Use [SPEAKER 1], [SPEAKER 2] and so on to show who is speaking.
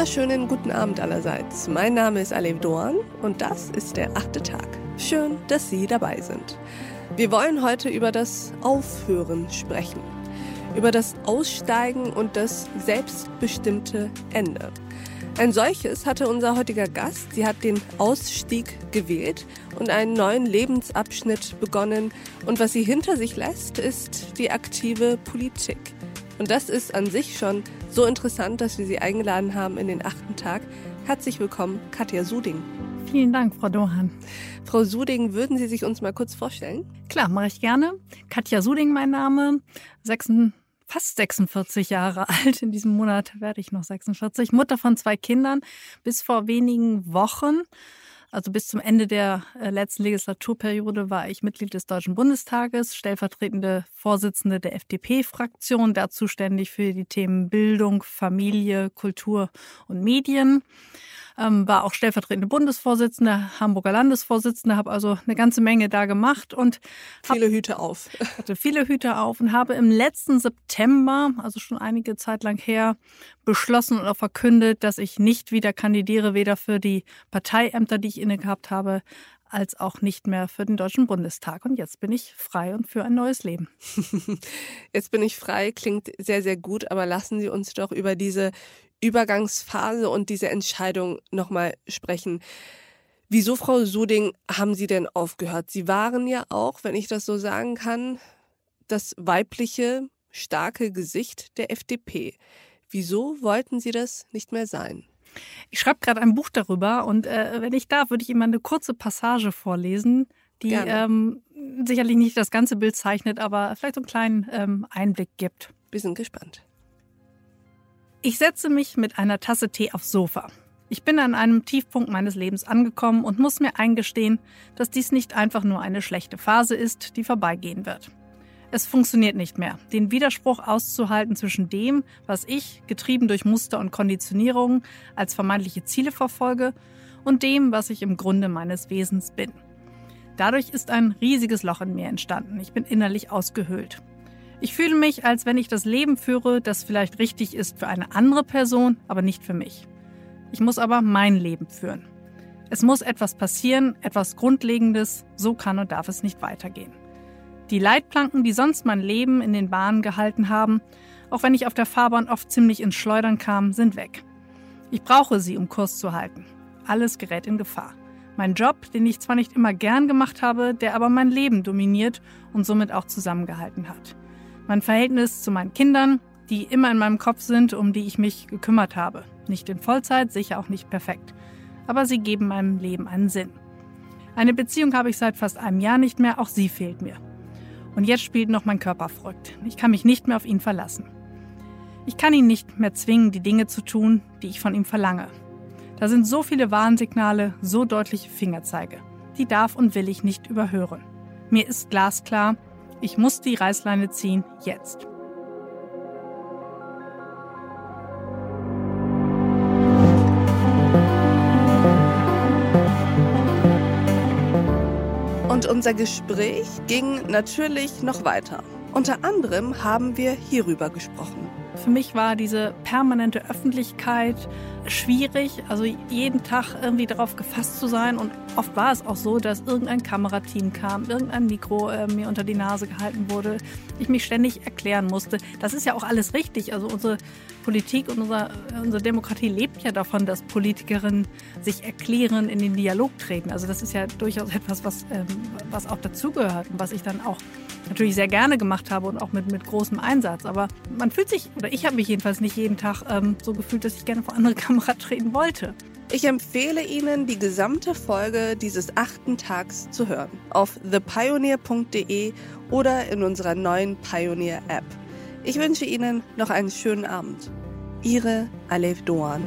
[SPEAKER 1] wunderschönen guten Abend allerseits. Mein Name ist Alev Doan und das ist der achte Tag. Schön, dass Sie dabei sind. Wir wollen heute über das Aufhören sprechen. Über das Aussteigen und das selbstbestimmte Ende. Ein solches hatte unser heutiger Gast. Sie hat den Ausstieg gewählt und einen neuen Lebensabschnitt begonnen. Und was sie hinter sich lässt, ist die aktive Politik. Und das ist an sich schon so interessant, dass wir Sie eingeladen haben in den achten Tag. Herzlich willkommen, Katja Suding.
[SPEAKER 2] Vielen Dank, Frau Dohan.
[SPEAKER 1] Frau Suding, würden Sie sich uns mal kurz vorstellen?
[SPEAKER 2] Klar, mache ich gerne. Katja Suding, mein Name, 6, fast 46 Jahre alt. In diesem Monat werde ich noch 46. Mutter von zwei Kindern. Bis vor wenigen Wochen also bis zum Ende der äh, letzten Legislaturperiode war ich Mitglied des Deutschen Bundestages, stellvertretende Vorsitzende der FDP-Fraktion, da zuständig für die Themen Bildung, Familie, Kultur und Medien ähm, war auch stellvertretende Bundesvorsitzende, Hamburger Landesvorsitzende, habe also eine ganze Menge da gemacht und
[SPEAKER 1] viele Hüte auf.
[SPEAKER 2] Hatte viele Hüte auf und habe im letzten September, also schon einige Zeit lang her, beschlossen auch verkündet, dass ich nicht wieder kandidiere, weder für die Parteiämter, die ich inne gehabt habe, als auch nicht mehr für den Deutschen Bundestag. Und jetzt bin ich frei und für ein neues Leben.
[SPEAKER 1] Jetzt bin ich frei, klingt sehr, sehr gut, aber lassen Sie uns doch über diese Übergangsphase und diese Entscheidung nochmal sprechen. Wieso, Frau Suding, haben Sie denn aufgehört? Sie waren ja auch, wenn ich das so sagen kann, das weibliche, starke Gesicht der FDP. Wieso wollten Sie das nicht mehr sein?
[SPEAKER 2] Ich schreibe gerade ein Buch darüber und äh, wenn ich darf, würde ich Ihnen mal eine kurze Passage vorlesen, die ähm, sicherlich nicht das ganze Bild zeichnet, aber vielleicht so einen kleinen ähm, Einblick gibt.
[SPEAKER 1] Wir sind gespannt.
[SPEAKER 2] Ich setze mich mit einer Tasse Tee aufs Sofa. Ich bin an einem Tiefpunkt meines Lebens angekommen und muss mir eingestehen, dass dies nicht einfach nur eine schlechte Phase ist, die vorbeigehen wird. Es funktioniert nicht mehr, den Widerspruch auszuhalten zwischen dem, was ich, getrieben durch Muster und Konditionierungen, als vermeintliche Ziele verfolge, und dem, was ich im Grunde meines Wesens bin. Dadurch ist ein riesiges Loch in mir entstanden. Ich bin innerlich ausgehöhlt. Ich fühle mich, als wenn ich das Leben führe, das vielleicht richtig ist für eine andere Person, aber nicht für mich. Ich muss aber mein Leben führen. Es muss etwas passieren, etwas Grundlegendes, so kann und darf es nicht weitergehen. Die Leitplanken, die sonst mein Leben in den Bahnen gehalten haben, auch wenn ich auf der Fahrbahn oft ziemlich ins Schleudern kam, sind weg. Ich brauche sie, um Kurs zu halten. Alles gerät in Gefahr. Mein Job, den ich zwar nicht immer gern gemacht habe, der aber mein Leben dominiert und somit auch zusammengehalten hat. Mein Verhältnis zu meinen Kindern, die immer in meinem Kopf sind, um die ich mich gekümmert habe. Nicht in Vollzeit, sicher auch nicht perfekt. Aber sie geben meinem Leben einen Sinn. Eine Beziehung habe ich seit fast einem Jahr nicht mehr, auch sie fehlt mir. Und jetzt spielt noch mein Körper verrückt. Ich kann mich nicht mehr auf ihn verlassen. Ich kann ihn nicht mehr zwingen, die Dinge zu tun, die ich von ihm verlange. Da sind so viele Warnsignale, so deutliche Fingerzeige. Die darf und will ich nicht überhören. Mir ist glasklar, ich muss die Reißleine ziehen, jetzt.
[SPEAKER 1] Und unser Gespräch ging natürlich noch weiter. Unter anderem haben wir hierüber gesprochen.
[SPEAKER 2] Für mich war diese permanente Öffentlichkeit schwierig, also jeden Tag irgendwie darauf gefasst zu sein. Und oft war es auch so, dass irgendein Kamerateam kam, irgendein Mikro äh, mir unter die Nase gehalten wurde, ich mich ständig erklären musste. Das ist ja auch alles richtig. Also unsere Politik und unser, unsere Demokratie lebt ja davon, dass Politikerinnen sich erklären, in den Dialog treten. Also das ist ja durchaus etwas, was, ähm, was auch dazugehört und was ich dann auch natürlich sehr gerne gemacht habe und auch mit, mit großem Einsatz. Aber man fühlt sich, oder ich habe mich jedenfalls nicht jeden Tag ähm, so gefühlt, dass ich gerne vor andere Kamera treten wollte.
[SPEAKER 1] Ich empfehle Ihnen, die gesamte Folge dieses achten Tags zu hören. Auf thepioneer.de oder in unserer neuen Pioneer-App. Ich wünsche Ihnen noch einen schönen Abend. Ihre Alef Doan.